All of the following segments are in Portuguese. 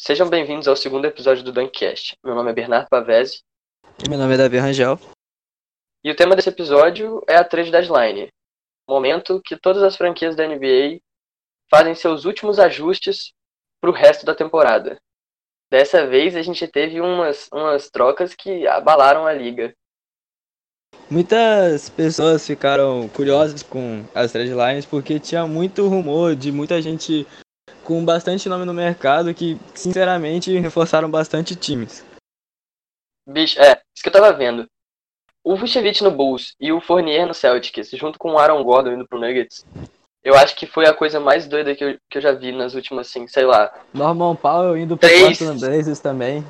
Sejam bem-vindos ao segundo episódio do Dunkcast. Meu nome é Bernardo Pavese. E meu nome é Davi Rangel. E o tema desse episódio é a trade deadline. Momento que todas as franquias da NBA fazem seus últimos ajustes para o resto da temporada. Dessa vez a gente teve umas, umas trocas que abalaram a liga. Muitas pessoas ficaram curiosas com as trade lines porque tinha muito rumor de muita gente com bastante nome no mercado que, sinceramente, reforçaram bastante times. Bicho, é, isso que eu tava vendo. O Vucevic no Bulls e o Fournier no Celtics, junto com o Aaron Gordon indo pro Nuggets, eu acho que foi a coisa mais doida que eu, que eu já vi nas últimas, assim, sei lá. Norman Powell indo pro Três. Portland Blazers também.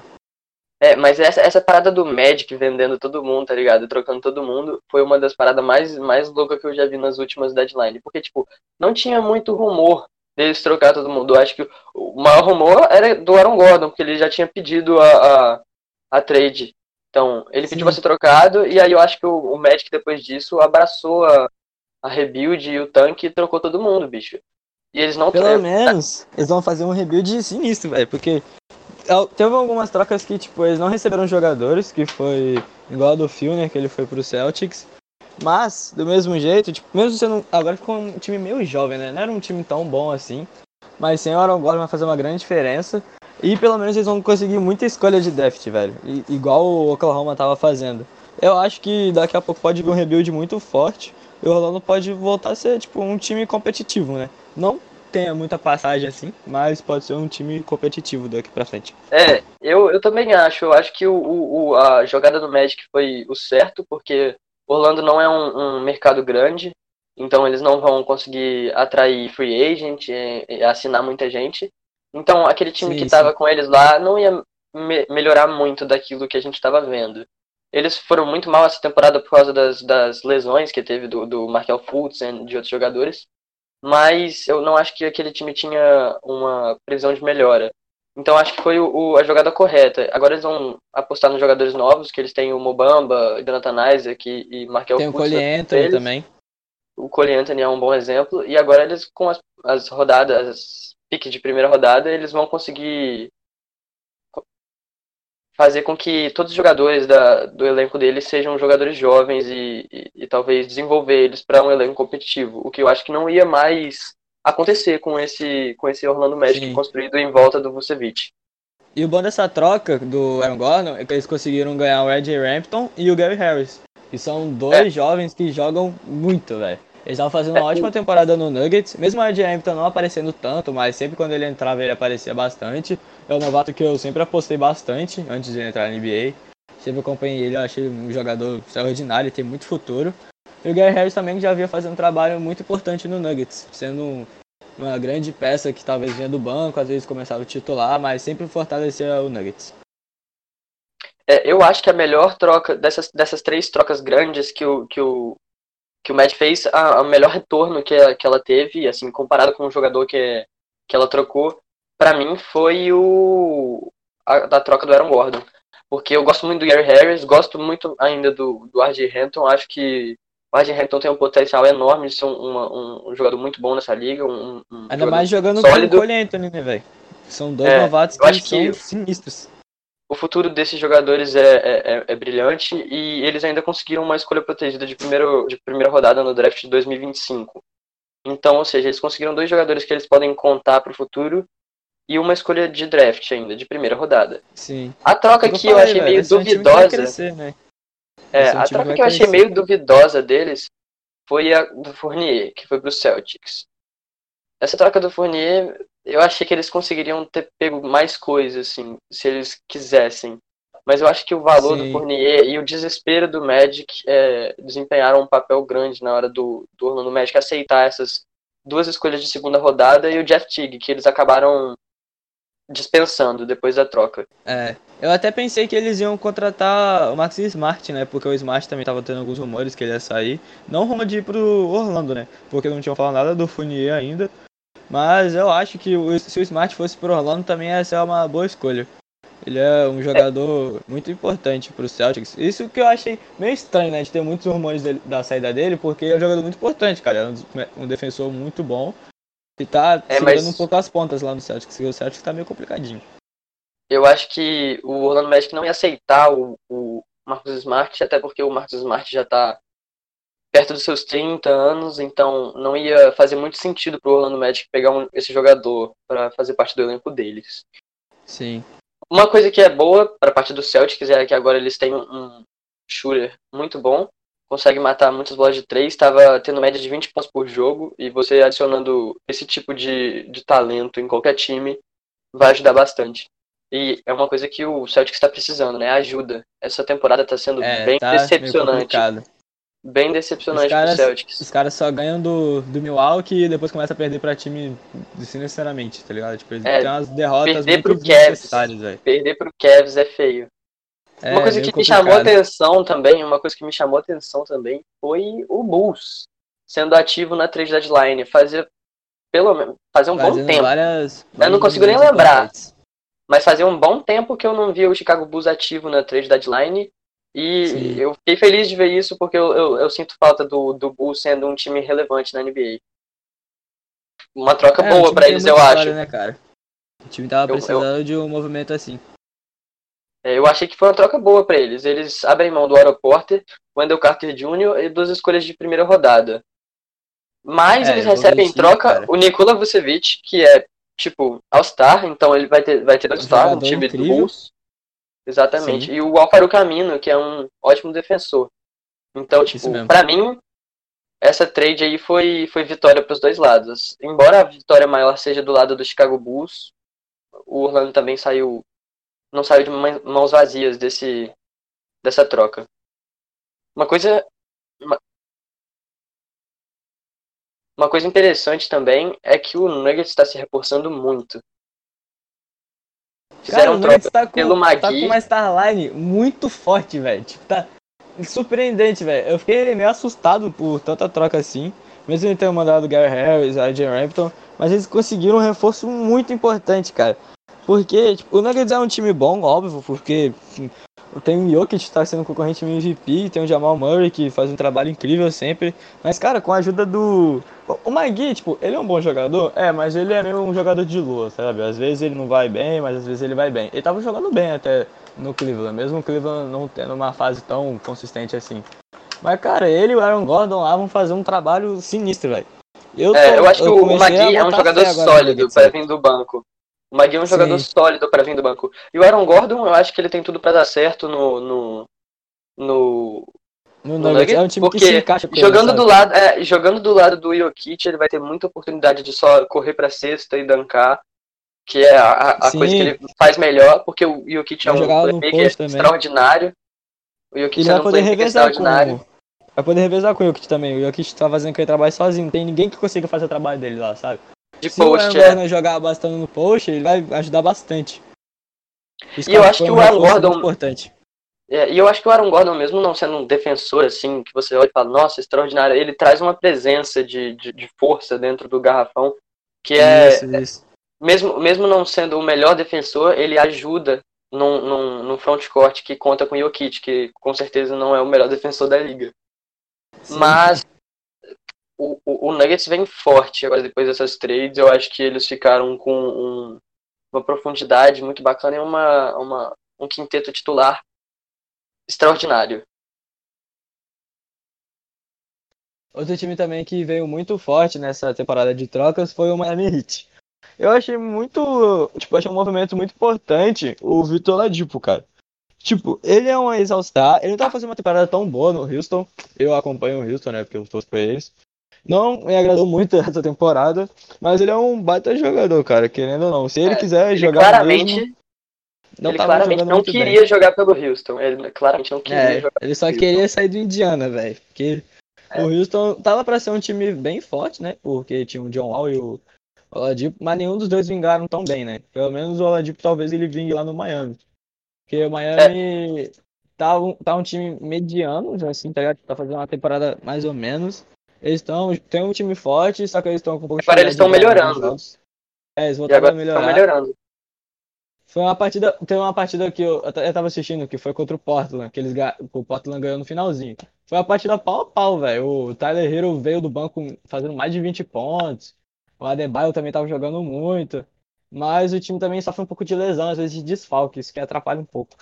É, mas essa, essa parada do Magic vendendo todo mundo, tá ligado? Trocando todo mundo, foi uma das paradas mais, mais loucas que eu já vi nas últimas deadlines. Porque, tipo, não tinha muito rumor deles trocar todo mundo. Eu acho que o maior rumor era do Aaron Gordon, porque ele já tinha pedido a, a, a trade. Então, ele Sim. pediu pra ser trocado, e aí eu acho que o, o Magic, depois disso, abraçou a, a rebuild e o tanque e trocou todo mundo, bicho. E eles não Pelo menos, eles vão fazer um rebuild sinistro, velho. Porque teve algumas trocas que, tipo, eles não receberam jogadores, que foi igual a do Phil, né? Que ele foi pro Celtics. Mas, do mesmo jeito, tipo, mesmo sendo. Agora ficou um time meio jovem, né? Não era um time tão bom assim. Mas sem o Aaron Gordon vai fazer uma grande diferença. E pelo menos eles vão conseguir muita escolha de draft, velho. I- igual o Oklahoma tava fazendo. Eu acho que daqui a pouco pode vir um rebuild muito forte. E o Orlando pode voltar a ser, tipo, um time competitivo, né? Não tenha muita passagem assim, mas pode ser um time competitivo daqui pra frente. É, eu, eu também acho. Eu acho que o, o- a jogada do Magic foi o certo, porque Orlando não é um, um mercado grande, então eles não vão conseguir atrair free agent, e, e assinar muita gente. Então aquele time Sim, que estava com eles lá não ia me- melhorar muito daquilo que a gente estava vendo. Eles foram muito mal essa temporada por causa das, das lesões que teve do, do Markel Fultz e de outros jogadores, mas eu não acho que aquele time tinha uma previsão de melhora. Então acho que foi o, o- a jogada correta. Agora eles vão apostar nos jogadores novos, que eles têm o Mobamba, Jonathan Isaac e, e Markel Tem o Cole Anthony também. O Cole Anthony é um bom exemplo. E agora eles, com as, as rodadas, as piques de primeira rodada, eles vão conseguir co- fazer com que todos os jogadores da, do elenco deles sejam jogadores jovens e, e, e talvez desenvolver eles para um elenco competitivo. O que eu acho que não ia mais acontecer com esse, com esse Orlando Magic Sim. construído em volta do Vucevic. E o bom dessa troca do Aaron Gordon é que eles conseguiram ganhar o RJ Rampton e o Gary Harris. Que são dois É. jovens que jogam muito, velho. Eles estavam fazendo uma É, ótima temporada no Nuggets, mesmo o RJ Hampton não aparecendo tanto, mas sempre quando ele entrava ele aparecia bastante. É um novato que eu sempre apostei bastante antes de entrar na NBA. Sempre acompanhei ele, eu achei um jogador extraordinário, tem muito futuro. E o Gary Harris também já vinha fazendo um trabalho muito importante no Nuggets, sendo um- uma grande peça que talvez vinha do banco, às vezes começava a titular, mas sempre fortalecia o Nuggets. É, eu acho que a melhor troca dessas, dessas três trocas grandes que o, que o, que o Magic fez, a, a melhor retorno que, a- que ela teve, assim, comparado com o jogador que, que ela trocou, pra mim foi o a, da troca do Aaron Gordon. Porque eu gosto muito do Gary Harris, gosto muito ainda do, do RJ Hampton, acho que o RJ Hampton tem um potencial enorme de ser um, um, um jogador muito bom nessa liga, um, um Ainda mais jogando com sólido. o Cole Anthony, né, velho? São dois É, novatos que acho são que- sinistros. o futuro desses jogadores é, é, é- é brilhante e eles ainda conseguiram uma escolha protegida de, primeiro, de primeira rodada no draft de 2025. Então, ou seja, eles conseguiram dois jogadores que eles podem contar para o futuro e uma escolha de draft ainda, de primeira rodada. Sim. A troca que eu achei meio vai duvidosa, crescer, né? É, a troca que eu achei meio duvidosa deles foi a do Fournier, que foi pro Celtics. Essa troca do Fournier, eu achei que eles conseguiriam ter pego mais coisas, assim, se eles quisessem. Mas eu acho que o valor do Sim. Fournier e o desespero do Magic é, desempenharam um papel grande na hora do, do Orlando Magic aceitar essas duas escolhas de segunda rodada e o Jeff Teague, que eles acabaram dispensando depois da troca. É. Eu até pensei que eles iam contratar o Maxi Smart, né? Porque o Smart também tava tendo alguns rumores que ele ia sair. Não rumo de ir pro Orlando, né? Porque não tinham falado nada do Fournier ainda. Mas eu acho que se o Smart fosse pro Orlando também ia ser uma boa escolha. Ele é um jogador muito importante pro Celtics. Isso que eu achei meio estranho, né? De ter muitos rumores dele- da saída dele, porque é um jogador muito importante, cara. É um defensor muito bom. E tá É, segurando mas- um pouco as pontas lá no Celtics. O Celtics tá meio complicadinho. eu acho que o Orlando Magic não ia aceitar o, o Marcus Smart, até porque o Marcus Smart já tá perto dos seus 30 anos, então não ia fazer muito sentido pro Orlando Magic pegar um, esse jogador para fazer parte do elenco deles. Sim. Uma coisa que é boa para a parte do Celtics é que agora eles têm um shooter muito bom, consegue matar muitas bolas de três, estava tendo média de 20 pontos por jogo, e você adicionando esse tipo de, de talento em qualquer time vai ajudar bastante. E é uma coisa que o Celtics está precisando, né? Ajuda. Essa temporada está sendo É, bem tá decepcionante. Bem decepcionante Os caras, pro Celtics. os caras só ganham do, do Milwaukee e depois começam a perder pra time desnecessariamente, tá ligado? Tipo, eles É, têm umas derrotas perder muito pro Cavs. velho. Perder pro Cavs é feio. É, uma coisa que me chamou complicado. atenção também, uma coisa que me chamou atenção também foi o Bulls sendo ativo na trade deadline, fazer pelo menos fazer um bom Fazendo tempo, várias. não vários consigo nem lembrar. importantes. mas fazia um bom tempo que eu não via o Chicago Bulls ativo na trade deadline e Sim. eu fiquei feliz de ver isso porque eu, eu, eu sinto falta do, do Bulls sendo um time relevante na NBA. Uma troca É, boa tem eles, eu história, acho. Né, cara? O time tava Eu- precisando de um movimento assim. É, Eu achei que foi uma troca boa pra eles. Eles abrem mão do Aaron Porter, Wendell Carter Jr. e duas escolhas de primeira rodada. Mas É, eles recebem em troca cara. o Nikola Vucevic, que é, tipo, All-Star, então ele vai ter, vai ter All-Star no time do incrível. Bulls. Exatamente. Sim. E o Alfaro Camino, que é um ótimo defensor. Então, tipo, pra mim, essa trade aí foi, foi vitória pros dois lados. Embora a vitória maior seja do lado do Chicago Bulls, o Orlando também saiu. Não saiu de mãos vazias desse, dessa troca. Uma coisa. Uma, uma coisa interessante também é que o Nuggets está se reforçando muito. Cara, Fizeram o troca tá com, pelo tá Magui. com uma Starline muito forte, velho. Tipo, tá surpreendente, velho. Eu fiquei meio assustado por tanta troca assim. Mesmo ele ter mandado o Gary Harris, a Jen Rampton. Mas eles conseguiram um reforço muito importante, cara. Porque tipo, o Nuggets é um time bom, óbvio, porque assim, tem o Jokic que tá sendo concorrente no MVP, tem o Jamal Murray que faz um trabalho incrível sempre. Mas, cara, com a ajuda do. O- Magui, tipo, ele é um bom jogador? É, mas ele é meio um jogador de lua, sabe? Às vezes ele não vai bem, mas às vezes ele vai bem. Ele tava jogando bem até no Cleveland, mesmo o Cleveland não tendo uma fase tão consistente assim. Mas, cara, ele e o Aaron Gordon lá vão fazer um trabalho sinistro, velho. Eu, É, eu acho que o Magui é um jogador sólido para vir do banco. O Magui é um jogador Sim. sólido para vir do banco. E o Aaron Gordon, eu acho que ele tem tudo para dar certo no, no, no, No no Nuggets é um time que porque se encaixa ele, jogando sabe? do lado, é, jogando do lado do Jokic, ele vai ter muita oportunidade de só correr para cesta e dancar, que é a, a- coisa que ele faz melhor, porque o Jokic é um playmaker extraordinário. O Jokic Ele é um poder revezar extraordinário. com. Vai poder revezar com o Jokic também. O Jokic tá fazendo aquele trabalho sozinho. Não tem ninguém que consiga fazer o trabalho dele lá, sabe? De Se o post, Aaron é. Jogar bastante no post, ele vai ajudar bastante. Isso E eu acho que o Aaron Gordon- importante. É, e eu acho que o Aaron Gordon, mesmo não sendo um defensor, assim, que você olha e fala, nossa, extraordinário, ele traz uma presença de, de, de força dentro do garrafão, que é, Isso, isso. mesmo, mesmo não sendo o melhor defensor, ele ajuda num, num, num frontcourt que conta com o Jokic, que com certeza não é o melhor defensor da liga. Sim. Mas o, o, o Nuggets vem forte agora depois dessas trades, eu acho que eles ficaram com um- uma profundidade muito bacana e uma, uma, um quinteto titular extraordinário. Outro time também que veio muito forte nessa temporada de trocas foi o Miami Heat. Eu achei muito, tipo, achei um movimento muito importante o Vitor Ladipo, cara. Tipo, ele é um ex-All-Star, ele não tá fazendo uma temporada tão boa no Houston. Eu acompanho o Houston, né, porque eu torço pra eles. Não me agradou muito essa temporada, mas ele é um baita jogador, cara, querendo ou não. Se ele É, quiser Ele jogar claramente, mesmo, não ele claramente não muito bem. queria jogar pelo Houston. Ele claramente não queria É, jogar. ele só Houston. queria sair do Indiana, velho. Porque É. o Houston tava pra ser um time bem forte, né? Porque tinha o John Wall e o Oladipo, mas nenhum dos dois vingaram tão bem, né? Pelo menos o Oladipo talvez ele vingue lá no Miami. Porque o Miami tá, um, tá um time mediano, já assim, tá ligado? Tá fazendo uma temporada mais ou menos. Eles estão. Tem um time forte, só que eles estão com um pouco de Agora eles estão melhorando. É, eles voltaram a agora estão melhorar. melhorando. Foi uma partida, teve uma partida que eu, eu ta- eu tava assistindo, que foi contra o Portland, que eles, o Portland ganhou no finalzinho. Foi uma partida pau a pau, velho. O Tyler Hero veio do banco fazendo mais de 20 pontos. O Adebayo também tava jogando muito. mas o time também sofre um pouco de lesão, às vezes de desfalque, isso que atrapalha um pouco.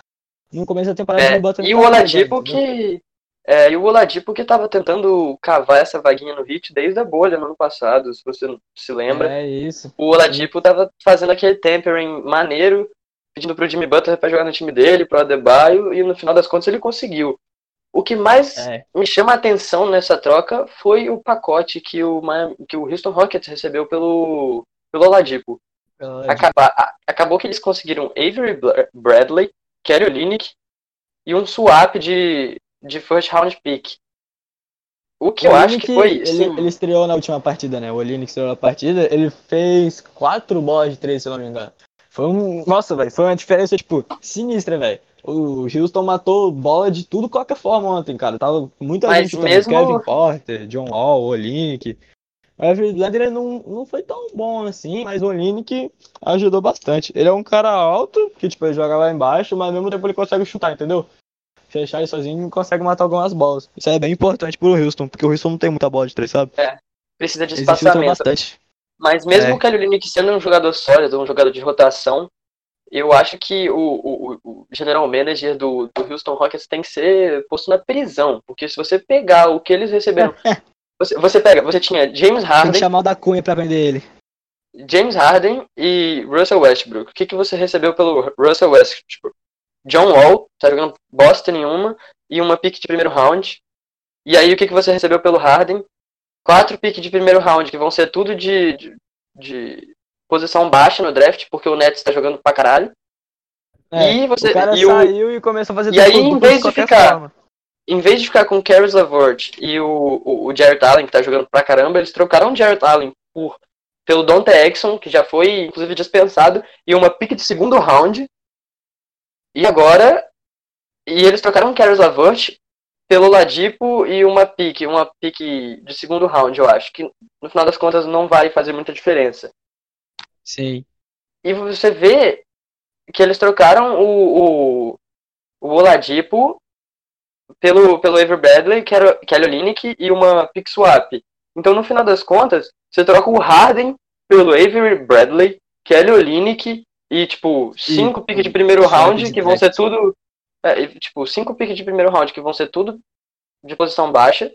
No começo da temporada É, e o Oladipo que. É, e o Oladipo que tava tentando cavar essa vaguinha no Heat desde a bolha no ano passado, se você se lembra. É isso. O Oladipo tava fazendo aquele tempering maneiro, pedindo pro Jimmy Butler pra jogar no time dele, pro Adebayo, e no final das contas ele conseguiu. O que mais É. me chama a atenção nessa troca foi o pacote que o, Miami- que o Houston Rockets recebeu pelo, pelo Oladipo. Acaba- a- acabou que eles conseguiram Avery Bradley, Kelly Olynyk e um swap de, de first round pick. O que O eu acho que foi, ele, sim, ele estreou na última partida, né? O Olynyk estreou na partida, ele fez quatro bolas de três, se eu não me engano. Foi um. Nossa, velho, foi uma diferença, tipo, sinistra, velho. O Houston matou bola de tudo, qualquer forma ontem, cara. Tava muita Mas gente mesmo- Kevin Porter, John Wall, Olynyk. O Bradley não, não foi tão bom assim, mas o Olynyk ajudou bastante. Ele é um cara alto, que tipo, ele joga lá embaixo, mas ao mesmo tempo ele consegue chutar, entendeu? Fechar ele sozinho e consegue matar algumas bolas. Isso é bem importante pro Houston, porque o Houston não tem muita bola de três, sabe? precisa de espaçamento. bastante. Mas mesmo É. o Kelly Olynyk sendo um jogador sólido, um jogador de rotação, eu acho que o, o, o general manager do, do Houston Rockets tem que ser posto na prisão. Porque se você pegar o que eles receberam. Você, você pega, você tinha James Tem que Harden, chamar o da Cunha pra prender ele. James Harden e Russell Westbrook. O que, que você recebeu pelo Russell Westbrook? John Wall, tá jogando bosta nenhuma, e uma pick de primeiro round. E aí o que, que você recebeu pelo Harden? Quatro pick de primeiro round, que vão ser tudo de, de, de posição baixa no draft, porque o Nets tá jogando pra caralho. É, e você. o cara e o- saiu e começou a fazer E aí, em vez de ficar- forma. em vez de ficar com o Caris LeVert e o, o, o Jarrett Allen, que tá jogando pra caramba, eles trocaram o Jarrett Allen por, pelo Dante Exxon, que já foi, inclusive, dispensado, e uma pick de segundo round. E agora. E eles trocaram o Caris LeVert pelo Ladipo e uma pick, uma pick de segundo round, eu acho, que no final das contas não vai fazer muita diferença. Sim. E você vê que eles trocaram o, o, o Oladipo pelo, pelo Avery Bradley, era Kelly Olynyk e uma pick swap. Então, no final das contas, você troca o Harden pelo Avery Bradley, Kelly Olynyk e, tipo, cinco piques de primeiro round que vão ser draft. tudo... é, tipo, cinco piques de primeiro round que vão ser tudo de posição baixa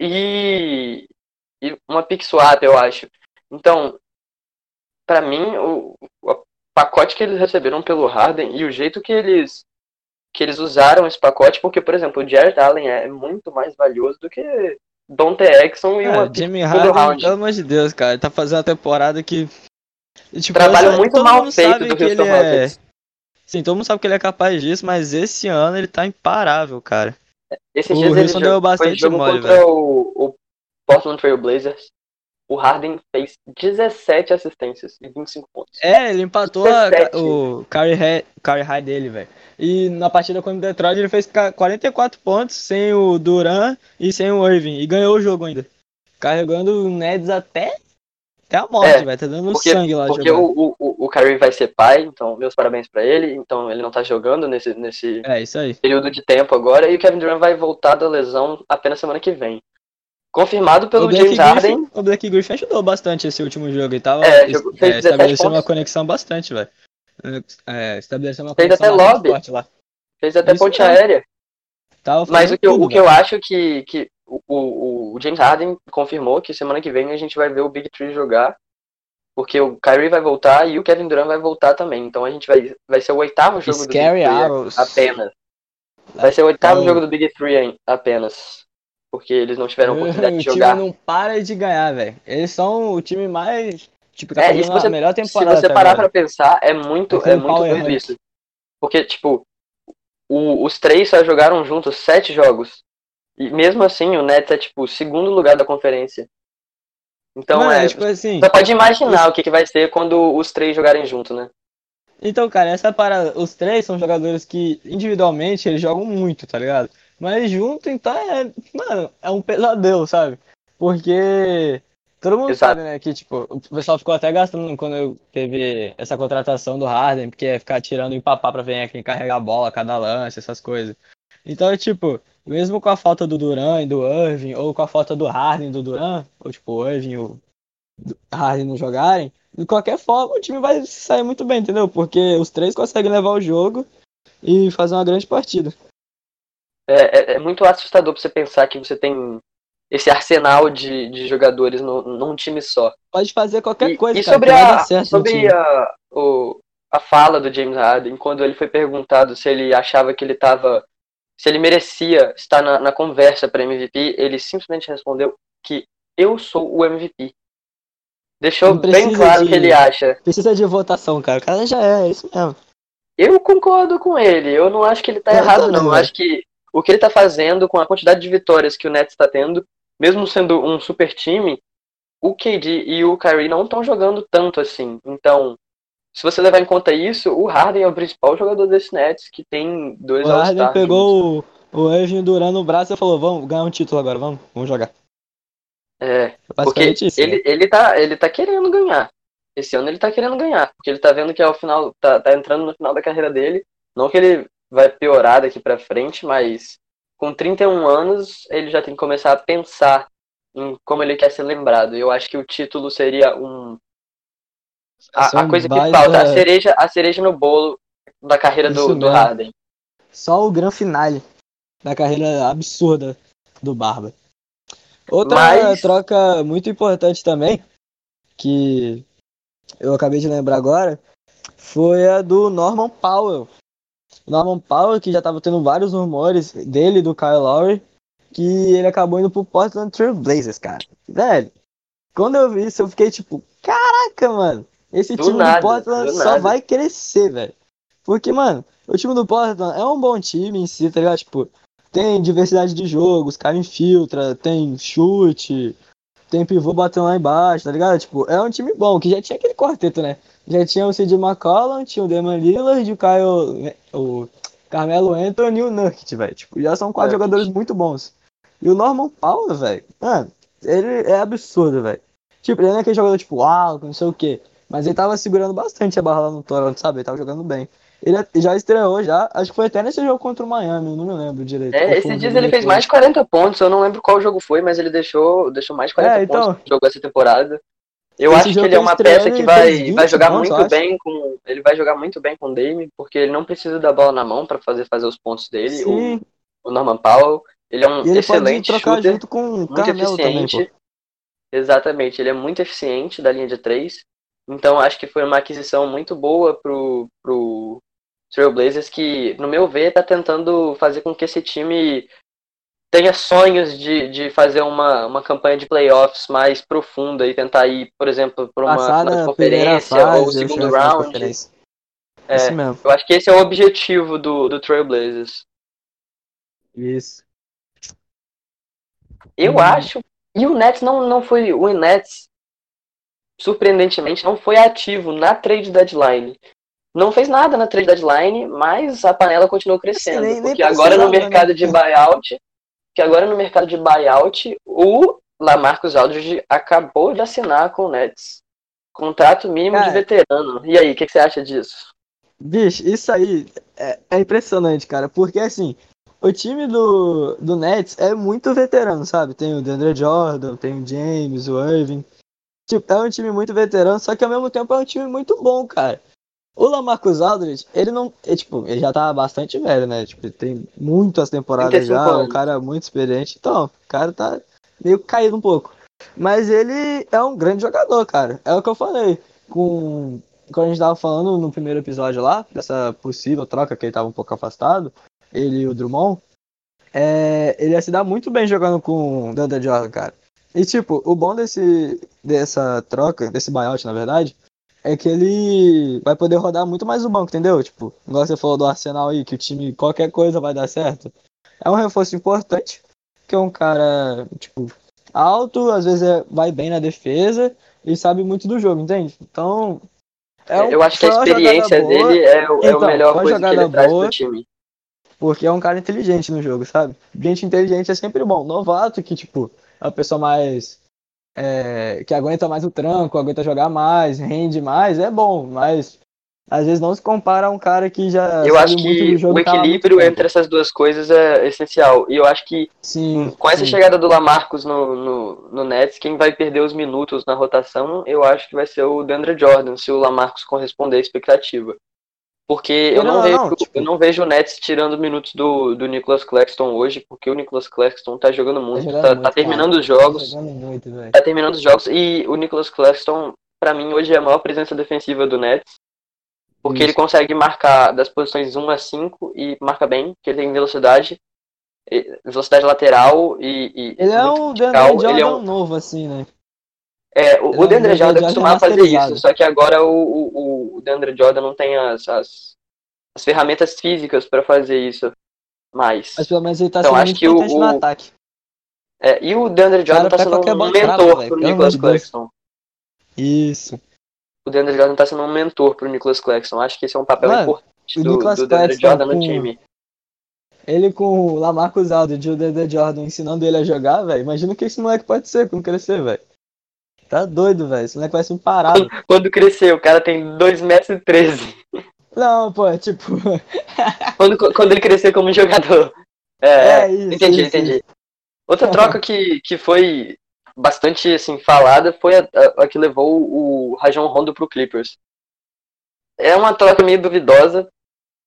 e, e uma pick swap, eu acho. Então, pra mim, o, o pacote que eles receberam pelo Harden e o jeito que eles que eles usaram esse pacote, porque, por exemplo, o Jared Allen é muito mais valioso do que Dante Exxon e uma É, Jimmy Harden, round. pelo amor de Deus, cara, ele tá fazendo uma temporada que. Tipo, Trabalho essa- muito mal feito sabe do que Houston ele é. Rockets. Sim, todo mundo sabe que ele é capaz disso, mas esse ano ele tá imparável, cara. Esses o Houston deu foi bastante jogo mole, contra o, o Portland Trail Blazers. O Harden fez 17 assistências e 25 pontos. É, ele empatou a- 17. o carry high, carry high dele, velho. E na partida contra o Detroit ele fez ca- 44 pontos sem o Duran e sem o Irving. E ganhou o jogo ainda. Carregando o Neds até, até a morte, É, velho. Tá dando Porque, sangue lá porque jogando. o, o, o Kyrie vai ser pai, então meus parabéns pra ele. Então ele não tá jogando nesse, nesse É, período de tempo agora. E o Kevin Durant vai voltar da lesão apenas semana que vem. Confirmado pelo o James Harden. Griffin, o Black Griffin ajudou bastante esse último jogo. Ele tava É, jogou- é, fez 17 estabelecendo uma conexão bastante, velho. É, estabelecendo uma Fez conexão até lobby. lá. Fez até Isso ponte aérea. Mas o que, eu, tudo, o que eu acho que, que o, o, o James Harden confirmou que semana que vem a gente vai ver o Big Three jogar. Porque o Kyrie vai voltar e o Kevin Durant vai voltar também. Então a gente vai, vai ser o oitavo jogo Scary do Big Three apenas. Vai ser o oitavo jogo do Big Three apenas. Porque eles não tiveram oportunidade o de time jogar. não para de ganhar, velho. Eles são o time mais. Tipo, tá É, fazendo se você- a melhor Se temporada. você até parar agora. pra pensar, é muito, é muito doido isso. Porque, tipo, o- os três só jogaram juntos sete jogos. E mesmo assim, o Nets é, tipo, o segundo lugar da conferência. Então, Mano, é. tipo assim. Você pode imaginar o que, que vai ser quando os três jogarem junto, né? Então, cara, essa parada. Os três são jogadores que individualmente eles jogam muito, tá ligado? Mas junto, então é. Mano, é um pesadelo, sabe? Porque. Todo mundo Exato. sabe, né? Que, tipo, o pessoal ficou até gastando quando eu teve essa contratação do Harden, porque é ficar tirando o papá pra ver quem carregar a bola, cada lance, essas coisas. Então, tipo, mesmo com a falta do Duran e do Irving, ou com a falta do Harden e do Duran, ou tipo, o Irving e o Harden não jogarem, de qualquer forma o time vai sair muito bem, entendeu? Porque os três conseguem levar o jogo e fazer uma grande partida. É, é, é muito assustador pra você pensar que você tem esse arsenal de, de jogadores no, num time só. Pode fazer qualquer E, coisa, e cara, sobre, a, sobre a, o, a fala do James Harden, quando ele foi perguntado se ele achava que ele estava. Se ele merecia estar na, na conversa para MVP, ele simplesmente respondeu que eu sou o MVP. Deixou bem claro o que ele acha. Precisa de votação, cara. O cara já é, é isso mesmo. Eu concordo com ele. Eu não acho que ele tá Eu errado, não. Eu velho. acho que o que ele tá fazendo com a quantidade de vitórias que o Nets está tendo, mesmo sendo um super time, o KD e o Kyrie não estão jogando tanto assim. Então, se você levar em conta isso, o Harden é o principal jogador desse Nets, que tem dois O Harden pegou o, o Irving Duran no braço e falou: Vamos ganhar um título agora, vamos, vamos jogar. É, porque isso. né? ele, ele, tá, ele tá querendo ganhar. Esse ano ele tá querendo ganhar, porque ele tá vendo que é o final, tá, tá entrando no final da carreira dele. Não que ele vai piorar daqui pra frente, mas com 31 anos ele já tem que começar a pensar em como ele quer ser lembrado. Eu acho que o título seria um a, a coisa que baita- falta, a cereja, a cereja no bolo da carreira Isso do, do. Harden. Só o grande finale da carreira absurda do Barba. Outra Mas- troca muito importante também, que eu acabei de lembrar agora, foi a do Norman Powell. Norman Powell, que já tava tendo vários rumores dele do Kyle Lowry, que ele acabou indo pro Portland Trail Blazers, cara. Velho, quando eu vi isso, eu fiquei tipo, caraca, mano, esse Do time nada, do Portland do só nada. vai crescer, velho. Porque, mano, o time do Portland é um bom time em si, tá ligado? Tipo, tem diversidade de jogo, os caras infiltra, tem chute, tem pivô batendo lá embaixo, tá ligado? Tipo, é um time bom, que já tinha aquele quarteto, né? Já tinha o CJ McCollum, tinha o Damian Lillard, o Kyle, o Carmelo Anthony e o Nurkic, velho. Tipo, já são quatro Nurkic. jogadores muito bons. E o Norman Powell, velho, mano, ele é absurdo, velho. Tipo, ele não é aquele jogador tipo, uau, não sei o quê. Mas ele tava segurando bastante a barra lá no Toronto, sabe? Ele tava jogando bem. Ele já estreou já, acho que foi até nesse jogo contra o Miami, não me lembro direito. É, esses dias ele fez mais de 40 pontos, eu não lembro qual jogo foi, mas ele deixou, deixou mais de 40 É, então. pontos no jogo essa temporada. Eu acho que ele é uma peça que vai, fez 20 vai jogar muito acho. bem com. Ele vai jogar muito bem com o Dame, porque ele não precisa da bola na mão para fazer, fazer os pontos dele. O, o Norman Powell, ele é um ele excelente shooter, junto com o muito Carmelo também, eficiente. pô. Exatamente, ele é muito eficiente da linha de três. Então acho que foi uma aquisição muito boa pro, pro Trailblazers que, no meu ver, tá tentando fazer com que esse time tenha sonhos de, de fazer uma, uma campanha de playoffs mais profunda e tentar ir, por exemplo, para uma conferência fase, ou segundo chegar na round. É, Isso mesmo. eu acho que esse é o objetivo do, do Trailblazers. Isso. Eu Hum. acho. E o Nets não, não foi. O Nets, surpreendentemente, não foi ativo na trade deadline. Não fez nada na trade deadline, mas a panela continuou crescendo. nem- nem porque agora no precisava, mercado né? de buyout, que agora no mercado de buyout, o Lamarcus Aldridge acabou de assinar com o Nets. Contrato mínimo de Cara. veterano. E aí, o que, que você acha disso? Bicho, isso aí é, é impressionante, cara. Porque assim, o time do, do Nets é muito veterano, sabe? Tem o DeAndre Jordan, tem o James, o Irving. Tipo, é um time muito veterano, só que ao mesmo tempo é um time muito bom, cara. O Lamarcus Aldridge, ele não. É, tipo, ele já tá bastante velho, né? Tipo, ele tem muitas temporadas 35 já, um anos. cara muito experiente. Então, o cara tá meio caído um pouco. Mas ele é um grande jogador, cara. É o que eu falei. Com. Quando a gente tava falando no primeiro episódio lá, dessa possível troca que ele tava um pouco afastado, ele e o Drummond, é, ele ia se dar muito bem jogando com o DeAndre Jordan, cara. E tipo, o bom desse, dessa troca, desse buyout, na verdade, é que ele vai poder rodar muito mais o banco, entendeu? Tipo, igual você falou do Arsenal aí, que o time, qualquer coisa vai dar certo. É um reforço importante, que é um cara, tipo, alto, às vezes é- vai bem na defesa e sabe muito do jogo, entende? Então. é um- eu acho que a experiência boa, dele é, o- é Então, a melhor foi uma coisa que ele jogada traz boa. pro time. Porque é um cara inteligente no jogo, sabe? Gente inteligente é sempre bom. Novato, que, tipo, é a pessoa mais. é, que aguenta mais o tranco, aguenta jogar mais, rende mais, é bom. Mas às vezes não se compara a um cara que já Eu acho que o tá equilíbrio entre essas duas coisas é essencial. E eu acho que Sim, com essa sim. chegada do Lamarcus no, no, no Nets, quem vai perder os minutos na rotação, eu acho que vai ser o DeAndre Jordan, se o Lamarcus corresponder à expectativa. Porque eu não, ou vejo, não, tipo- eu não vejo o Nets tirando minutos do, do Nicholas Claxton hoje, porque o Nicholas Claxton tá jogando muito, jogando tá, muito, tá terminando cara. os jogos, Tá jogando muito, velho. tá terminando os jogos, e o Nicholas Claxton, pra mim, hoje é a maior presença defensiva do Nets, porque ele Isso. consegue marcar das posições 1 a 5 e marca bem, que ele tem velocidade, e- velocidade lateral e, e Ele é um vertical. Ele é um- novo, assim, né? É, o, o DeAndre Jordan costumava fazer isso, só que agora o, o, o DeAndre Jordan não tem as, as, as ferramentas físicas pra fazer isso mais. Mas pelo menos ele tá Então, sendo acho que o- no o- ataque. É, e o DeAndre Jordan tá pra sendo um mentor pro pelo Nicholas. Claxton. Isso. O DeAndre Jordan tá sendo um mentor pro Nicholas Claxton. Acho que esse é um papel Mano, importante o do, do DeAndre Jordan no com- time. Ele com o Lamarcus Aldridge e o DeAndre Jordan ensinando ele a jogar, velho. Imagina o que esse moleque pode ser quando crescer, velho. Tá doido, velho. Esse moleque vai ser um parado. Quando crescer, o cara tem 2 metros e 13. Não, pô, é tipo. Quando, quando ele crescer como jogador. É, É, isso, entendi, isso, entendi. Outra troca que, que foi bastante assim, falada foi a, a- a que levou o Rajon Rondo pro Clippers. É uma troca meio duvidosa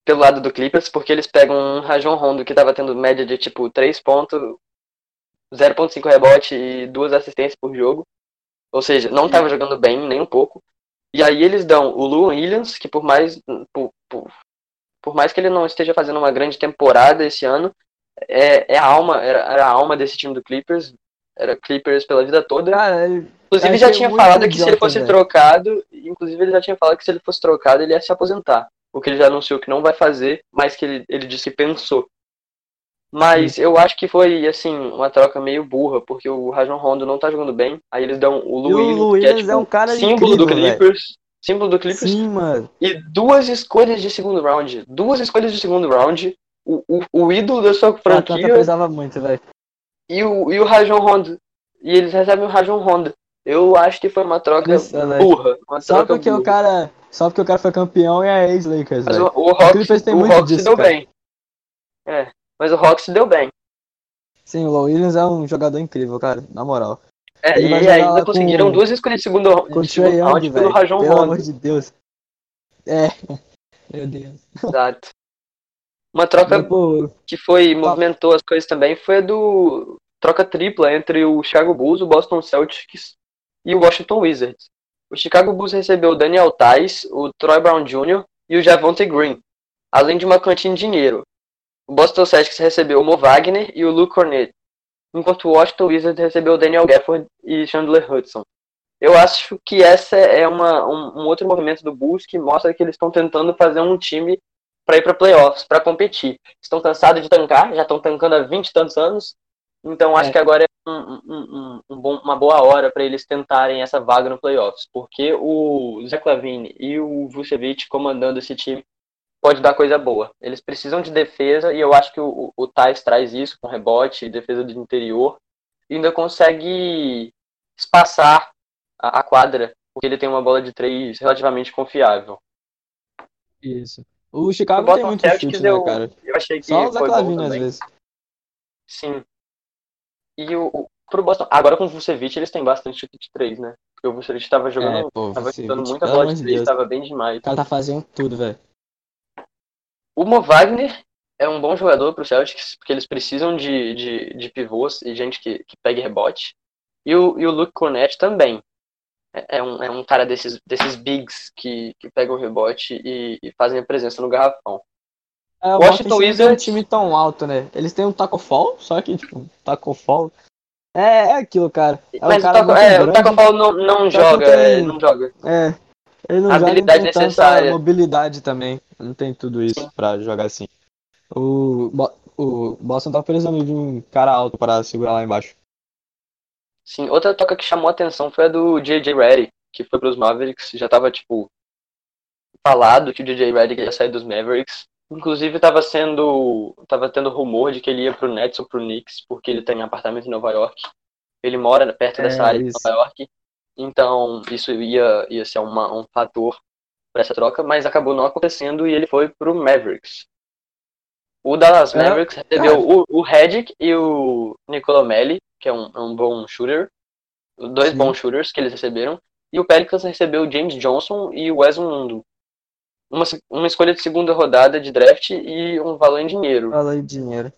pelo lado do Clippers, porque eles pegam um Rajon Rondo que tava tendo média de tipo 3 pontos, 0.5 rebote e duas assistências por jogo. Ou seja, não tava jogando bem nem um pouco. E aí eles dão o Lu Williams, que por mais por, por, por mais que ele não esteja fazendo uma grande temporada esse ano, é, é a alma, era, era a alma desse time do Clippers, era Clippers pela vida toda. Cara, ele. Inclusive eu já tinha falado que se ele fosse velho. trocado, inclusive ele já tinha falado que se ele fosse trocado ele ia se aposentar. O que ele já anunciou que não vai fazer, mas que ele, ele disse que pensou. Mas eu acho que foi, assim, uma troca meio burra, porque o Rajon Rondo não tá jogando bem. Aí eles dão o o Lu Lu Williams, que é, tipo, é um cara símbolo do incrível, velho. Clippers. Símbolo do Clippers. Sim, mano. E duas escolhas de segundo round. Duas escolhas de segundo round. O, o, o ídolo da sua O Atlanta franquia precisava muito, velho. e o, e o Rajon Rondo. E eles recebem o Rajon Rondo. Eu acho que foi uma troca burra. Uma Só troca porque burra. o cara. Só porque o cara foi campeão e é ex-Lakers, Mas o, o Hawks, Clippers tem o muito Hawks disso, deu cara. bem. É, mas o Hawks deu bem. Sim, o Low Williams é um jogador incrível, cara. Na moral. É, e ainda conseguiram com- duas escolhas de segundo, Com de o Trae round Young, pelo velho. Rajon Pelo Rondo. amor de Deus. É. Meu Deus. Exato. Uma troca que foi movimentou as coisas também foi a do troca tripla entre o Chicago Bulls, o Boston Celtics e o Washington Wizards. O Chicago Bulls recebeu o Daniel Tice, o Troy Brown Jr. e o Javonte Green, além de uma quantia em dinheiro. O Boston Celtics recebeu o Mo Wagner e o Luke Cornet, enquanto o Washington Wizards recebeu o Daniel Gafford e Chandler Hudson. Eu acho que essa é uma, um, um outro movimento do Bulls que mostra que eles estão tentando fazer um time para ir para playoffs, para competir. Estão cansados de tancar, já estão tancando há 20 e tantos anos, então acho É. que agora é um- um- um- bom- uma boa hora para eles tentarem essa vaga no playoffs, porque o Zach Lavine e o Vucevic comandando esse time pode dar coisa boa. Eles precisam de defesa e eu acho que o, o Thais traz isso com rebote, defesa do interior, e ainda consegue espaçar a, a quadra, porque ele tem uma bola de três relativamente confiável. isso. O Chicago O tem muito Celtics chute, né, eu, cara? eu achei que Só o Lavine às vezes. Sim. E o, o pro Boston, agora com o Vucevic eles têm bastante chute de três, né? Porque o Vucevic tava jogando, É, pô, tava Vucevic, chutando muita bola de três, Deus. tava bem demais. O cara tá fazendo tudo, velho. O Mo Wagner é um bom jogador pro Celtics, porque eles precisam de, de, de pivôs e gente que, que pegue rebote. E o, e o Luke Cornett também. É, é um, é um cara desses, desses bigs que, que pegam rebote e, e fazem a presença no garrafão. É, o Washington não tem um Wizards- time tão alto, né? Eles têm um taco fall, só que, tipo, taco fall. É, é aquilo, cara. É um Mas cara o Taco, é, o. Taco Fall não, não joga, tem- é, não joga. É. Ele não Habilidade joga tanta necessária. mobilidade também. Não tem tudo isso pra jogar assim. O, o Boston tá precisando de um cara alto para segurar lá embaixo. Sim, outra toca que chamou a atenção foi a do J.J. Redick, que foi pros Mavericks, já tava, tipo, falado que o J.J. Redick ia sair dos Mavericks. Inclusive, tava sendo, tava tendo rumor de que ele ia pro Nets ou pro Knicks, porque ele tem apartamento em Nova York. Ele mora perto É, dessa área isso. de Nova York. Então, isso ia, ia ser uma, um fator por essa troca, mas acabou não acontecendo e ele foi pro Mavericks. O Dallas É, Mavericks recebeu o, o Redick e o Nicola Melli, que é um, é um bom shooter. Dois Sim. bons shooters que eles receberam. E o Pelicans recebeu o James Johnson e o Wes Mundo. Uma, uma escolha de segunda rodada de draft e um valor em dinheiro. Fala aí dinheiro.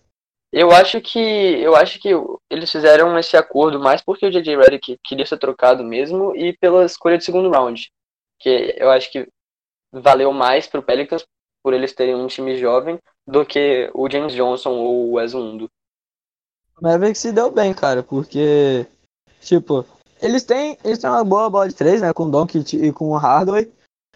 Eu acho que eu acho que eles fizeram esse acordo mais porque o JJ Redick queria ser trocado mesmo e pela escolha de segundo round, que eu acho que valeu mais pro Pelicans por eles terem um time jovem do que o James Johnson ou o Wes Mundo. O Mavericks se deu bem, cara, porque, tipo, eles têm, eles têm uma boa bola de três, né, com o Doncic e com o Hardaway,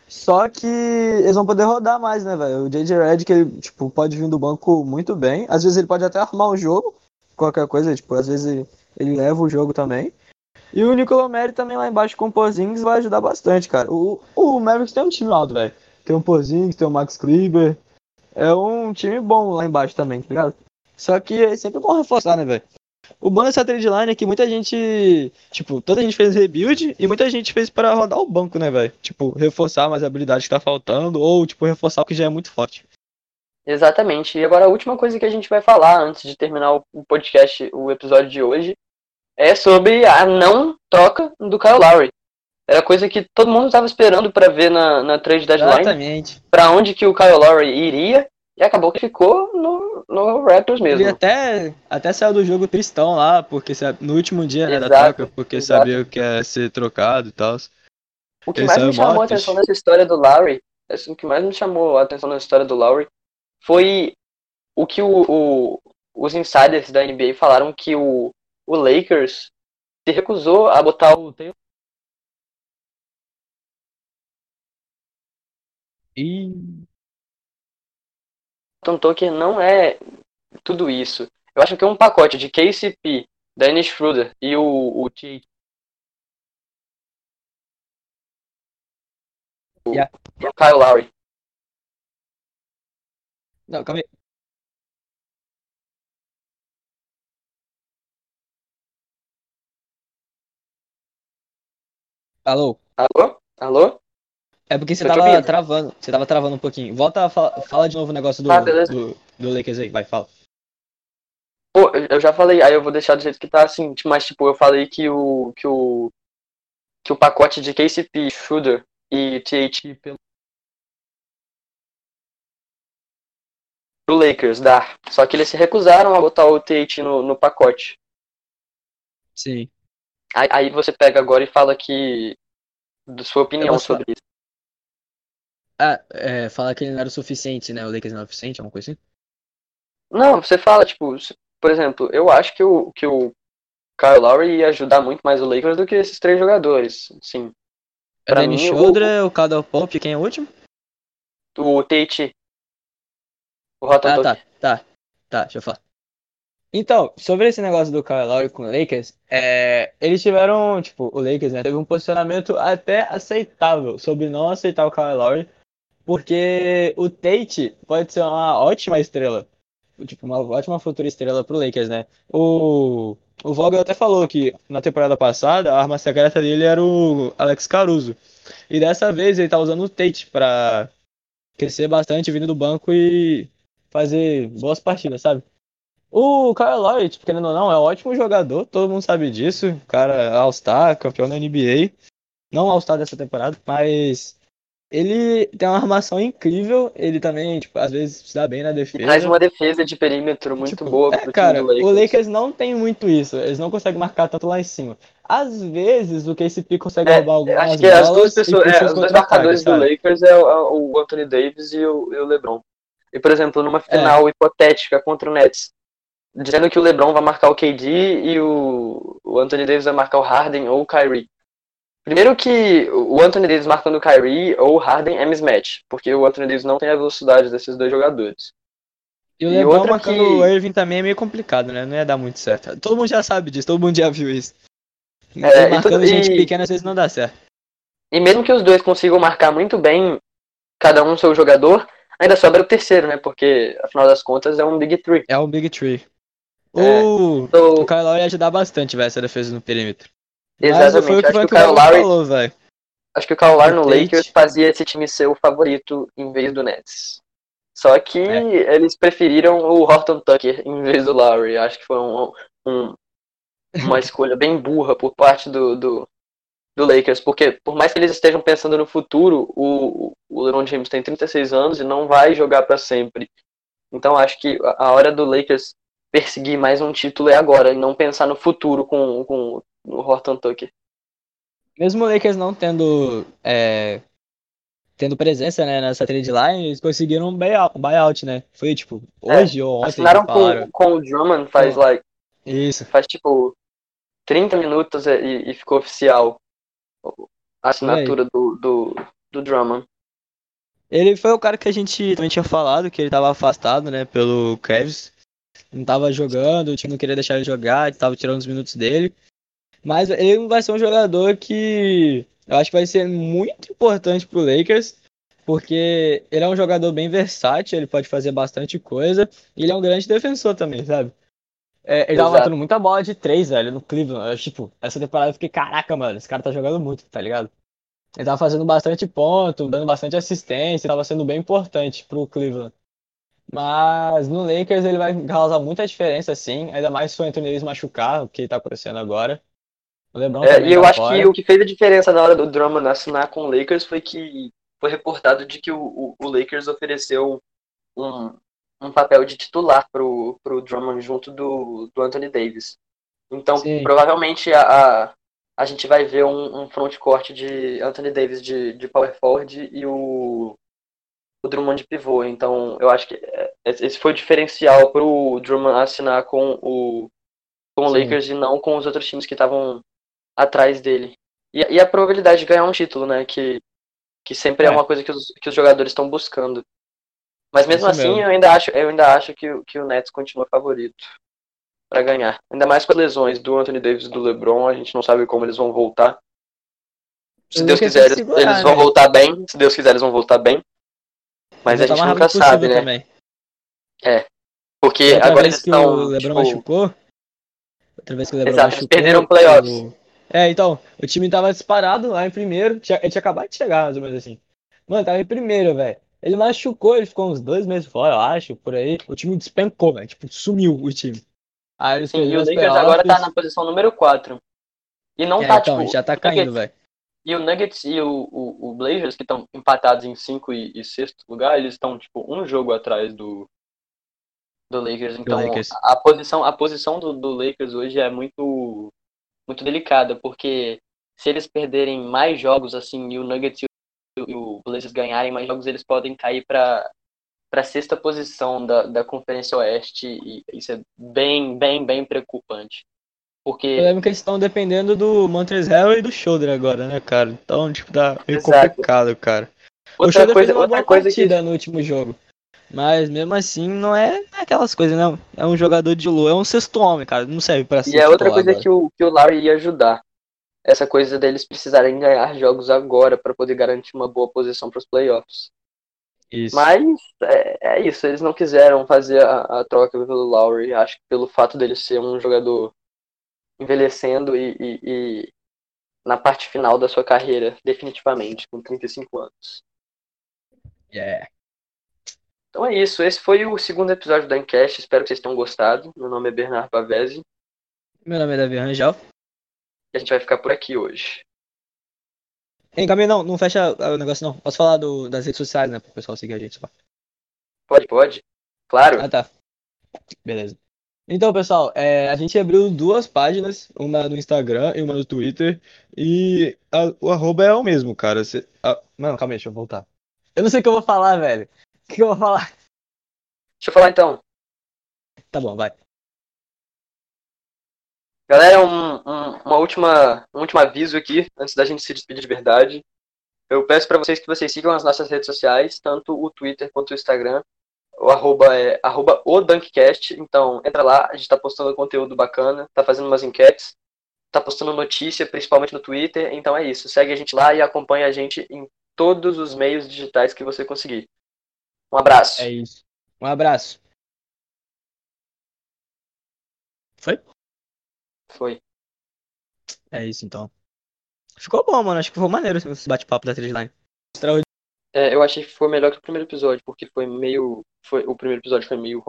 só que eles vão poder rodar mais, né, velho? O JJ Redick, ele, tipo, pode vir do banco muito bem, às vezes ele pode até arrumar um jogo, qualquer coisa, tipo, às vezes ele, ele leva o jogo também. E o Nicola Meri também lá embaixo com o Porzingis vai ajudar bastante, cara. O, o Mavericks tem um time alto, velho. Tem o Porzingis, tem o Max Kleber, é um time bom lá embaixo também, tá ligado? Só que é sempre bom reforçar, né, velho? O bom dessa trade line é que muita gente, tipo, toda gente fez rebuild e muita gente fez para rodar o banco, né, velho? Tipo, reforçar mais habilidades que tá faltando ou, tipo, reforçar o que já é muito forte. Exatamente. E agora a última coisa que a gente vai falar antes de terminar o podcast, o episódio de hoje, é sobre a não troca do Kyle Lowry. Era coisa que todo mundo estava esperando para ver na, na trade deadline. Exatamente. para onde que o Kyle Lowry iria e acabou que ficou no, no Raptors mesmo. Ele até, até saiu do jogo tristão lá, porque no último dia né, da Exato, troca, porque exato. sabia que ia ser trocado e tal. O que ele mais me chamou a mó atenção nessa história do Lowry, assim, o que mais me chamou a atenção nessa história do Lowry foi o que o, o- os insiders da NBA falaram que o, o Lakers se recusou a botar o Taylor E Tucker não é tudo isso. Eu acho que é um pacote de KCP, Dennis Schroeder e o, o T. Yeah. o Kyle Lowry. Não, calma aí. Alô? Alô? Alô? É porque você te tava ouvindo. travando. Você tava travando um pouquinho. Volta, fala, fala de novo o negócio do, Ah, do, do Lakers aí. Vai, fala. Pô, eu- já falei, aí eu vou deixar do jeito que tá assim, mas tipo, eu falei que o que o que o pacote de KCP, Schroeder e THT pelo pro Lakers dá. Só que eles se recusaram a botar o THT no, no pacote. Sim. Aí, aí você pega agora e fala que da sua opinião sobre isso. Ah, é, falar que ele não era o suficiente, né? O Lakers não era o suficiente, alguma coisa assim? Não, você fala, tipo, por exemplo, eu acho que o, que o Kyle Lowry ia ajudar muito mais o Lakers do que esses três jogadores. Sim. É Danny mim, o- o Caldwell Pope, quem é o último? O THT. O Rotten Ah, tá, tá, tá, deixa eu falar. Então, sobre esse negócio do Kyle Lowry com o Lakers, é, eles tiveram, tipo, o Lakers, né, teve um posicionamento até aceitável sobre não aceitar o Kyle Lowry, porque o Tate pode ser uma ótima estrela, tipo, uma ótima futura estrela pro Lakers, né? O, o Vogel até falou que na temporada passada a arma secreta dele era o Alex Caruso, e dessa vez ele tá usando o Tate pra crescer bastante vindo do banco e fazer boas partidas, sabe? O Kyle Lowry, tipo, querendo ou não, é um ótimo jogador, todo mundo sabe disso. O cara é All-Star, campeão da NBA. Não All-Star dessa temporada, mas ele tem uma armação incrível. Ele também, tipo, às vezes se dá bem na E defesa. traz uma defesa de perímetro muito Tipo, boa é, cara, do o Lakers. Lakers não tem muito isso. Eles não conseguem marcar tanto lá em cima. Às vezes o KCP consegue É, roubar algumas Acho que as duas pessoas, é, os dois marcadores do? Lakers é o, o Anthony Davis e o, e o LeBron. E, por exemplo, É. numa final hipotética contra o Nets, dizendo que o LeBron vai marcar o KD e o, o Anthony Davis vai marcar o Harden ou o Kyrie. Primeiro que o Anthony Davis marcando o Kyrie ou o Harden é mismatch, porque o Anthony Davis não tem a velocidade desses dois jogadores. E o E LeBron outra marcando que- o Irving também é meio complicado, né? Não ia dar muito certo. Todo mundo já sabe disso, todo mundo já viu isso. É, e marcando tudo- gente e- pequena às vezes não dá certo. E mesmo que os dois consigam marcar muito bem, cada um seu jogador, ainda sobra o terceiro, né? Porque, afinal das contas, é um Big Three. É o Big Tree. É. O, Então, o Kyle Lowry ia ajudar bastante, velho, essa defesa no perímetro. Mas Exatamente, foi o que, foi que o o Kyle Lowry- falou, velho. Acho que o Kyle Lowry no. Lakers fazia esse time ser o favorito em vez do Nets. Só que É. eles preferiram o Horton Tucker em vez do Lowry. Acho que foi um- um- uma escolha bem burra por parte do, do, do Lakers, porque por mais que eles estejam pensando no futuro, o, o LeBron James tem 36 anos e não vai jogar para sempre. Então acho que a hora do Lakers perseguir mais um título é agora, e não pensar no futuro com, com o Horton Tucker. Mesmo o Lakers não tendo é, tendo presença né, nessa trade line, eles conseguiram um buyout, um buyout né? Foi tipo hoje ou ontem Assinaram com, com o Drummond faz, Com- like, Isso. faz tipo 30 minutos e, e ficou oficial a assinatura do, do, do Drummond. Ele foi o cara que a gente também tinha falado, que ele tava afastado, né, pelo Cavs. Não tava jogando, o time não queria deixar ele jogar, tava tirando os minutos dele. Mas ele vai ser um jogador que eu acho que vai ser muito importante pro Lakers, porque ele é um jogador bem versátil, ele pode fazer bastante coisa, e ele é um grande defensor também, sabe? É, ele tava Exato. batendo muita bola de três, velho, no Cleveland. Eu, tipo, essa temporada eu fiquei, caraca, mano, esse cara tá jogando muito, tá ligado? Ele tava fazendo bastante ponto, dando bastante assistência, tava sendo bem importante pro Cleveland. Mas no Lakers ele vai causar muita diferença, sim. Ainda mais se o Anthony Davis machucar, o que tá acontecendo agora. O LeBron É, e eu tá acho fora. que o que fez a diferença na hora do Drummond assinar com o Lakers foi que foi reportado de que o, o, o Lakers ofereceu um, um papel de titular pro, pro Drummond junto do, do Anthony Davis. Então, Sim. provavelmente a, a, a gente vai ver um, um frontcourt de Anthony Davis de, de power forward e o, o Drummond de pivô. Então, eu acho que é, esse foi o diferencial pro Drummond assinar com o, com o. Lakers e não com os outros times que estavam atrás dele. E, e a probabilidade de ganhar um título, né? Que, que sempre é, É. uma coisa que os, que os jogadores estão buscando. Mas mesmo Isso assim, mesmo. eu ainda acho, eu ainda acho que, o- que o Nets continua favorito para ganhar. Ainda mais com as lesões do Anthony Davis e do LeBron, a gente não sabe como eles vão voltar. Se O Deus quiser, eles, segurar, eles vão né? voltar bem. Se Deus quiser, eles vão voltar bem. Mas a Voltar gente nunca sabe, né? também. Porque Outra agora vez eles que estão. o LeBron tipo, machucou. Outra vez que o LeBron Exato, machucou. perderam playoffs. o- É, então, o time tava disparado lá em primeiro. Tinha, ele tinha acabado de chegar, mais ou menos assim. Mano, tava em primeiro, velho. Ele machucou, ele ficou uns dois meses fora, eu acho, por aí. O time despencou, velho. Tipo, sumiu o time. Aí eles sim, e o Lakers agora tá playoffs. na posição número 4. E não É, tá, então, tipo. já tá caindo, velho. E o Nuggets e o, o, o Blazers, que estão empatados em 5 e, e sexto lugar, eles estão, tipo, um jogo atrás do, do Lakers. Então, Lakers. A, a posição, a posição do, do Lakers hoje é muito, muito delicada, porque se eles perderem mais jogos, assim, e o Nuggets e o, e o Blazers ganharem mais jogos, eles podem cair para para sexta posição da, da Conferência Oeste, e isso é bem, bem, bem preocupante. Eu Porque lembro que eles estão dependendo do Montrezl e do Shoulder agora, né, cara? Então, tipo, tá meio Exato. complicado, cara. o outra Schroeder coisa, fez uma outra boa coisa que partida no último jogo. Mas mesmo assim, não é aquelas coisas, não. É um jogador de lua, é um sexto homem, cara. Não serve pra ser E é outra coisa agora. que o, que o Larry ia ajudar. Essa coisa deles precisarem ganhar jogos agora para poder garantir uma boa posição para os playoffs. Isso. Mas é, é isso, eles não quiseram fazer a, a troca pelo Lowry. Acho que pelo fato dele ser um jogador envelhecendo e, e- e na parte final da sua carreira, definitivamente, com 35 anos. Yeah. Então é isso, esse foi o segundo episódio da Encast. Espero que vocês tenham gostado. Meu nome é Bernardo Pavese Meu nome é Davi Rangel. e a gente vai ficar por aqui hoje. Hein, Gabi, não, não fecha o negócio não. Posso falar do- das redes sociais, né? Pro pessoal seguir a gente lá. Pode, pode? Claro. Ah, tá. Beleza. Então, pessoal, é, a gente abriu duas páginas, uma no Instagram e uma no Twitter. E a- o arroba é o mesmo, cara. Cê- ah, mano, calma aí, deixa eu voltar. Eu não sei o que eu vou falar, velho. O que eu vou falar? Deixa eu falar então. Tá bom, vai. Galera, um, um- uma última, um último aviso aqui, antes da gente se despedir de verdade. Eu peço para vocês que vocês sigam as nossas redes sociais, tanto o Twitter quanto o Instagram. O arroba é arroba o Dunkcast. Então, entra lá, a gente tá postando conteúdo bacana, tá fazendo umas enquetes, tá postando notícia, principalmente no Twitter. Então é isso, segue a gente lá e acompanha a gente em todos os meios digitais que você conseguir. Um abraço. É isso. Um abraço. Foi? Foi. É isso então. Ficou bom, mano. Acho que ficou maneiro esse bate-papo da trilha line. É, eu achei que foi melhor que o primeiro episódio, porque foi meio. Foi, o primeiro episódio foi meio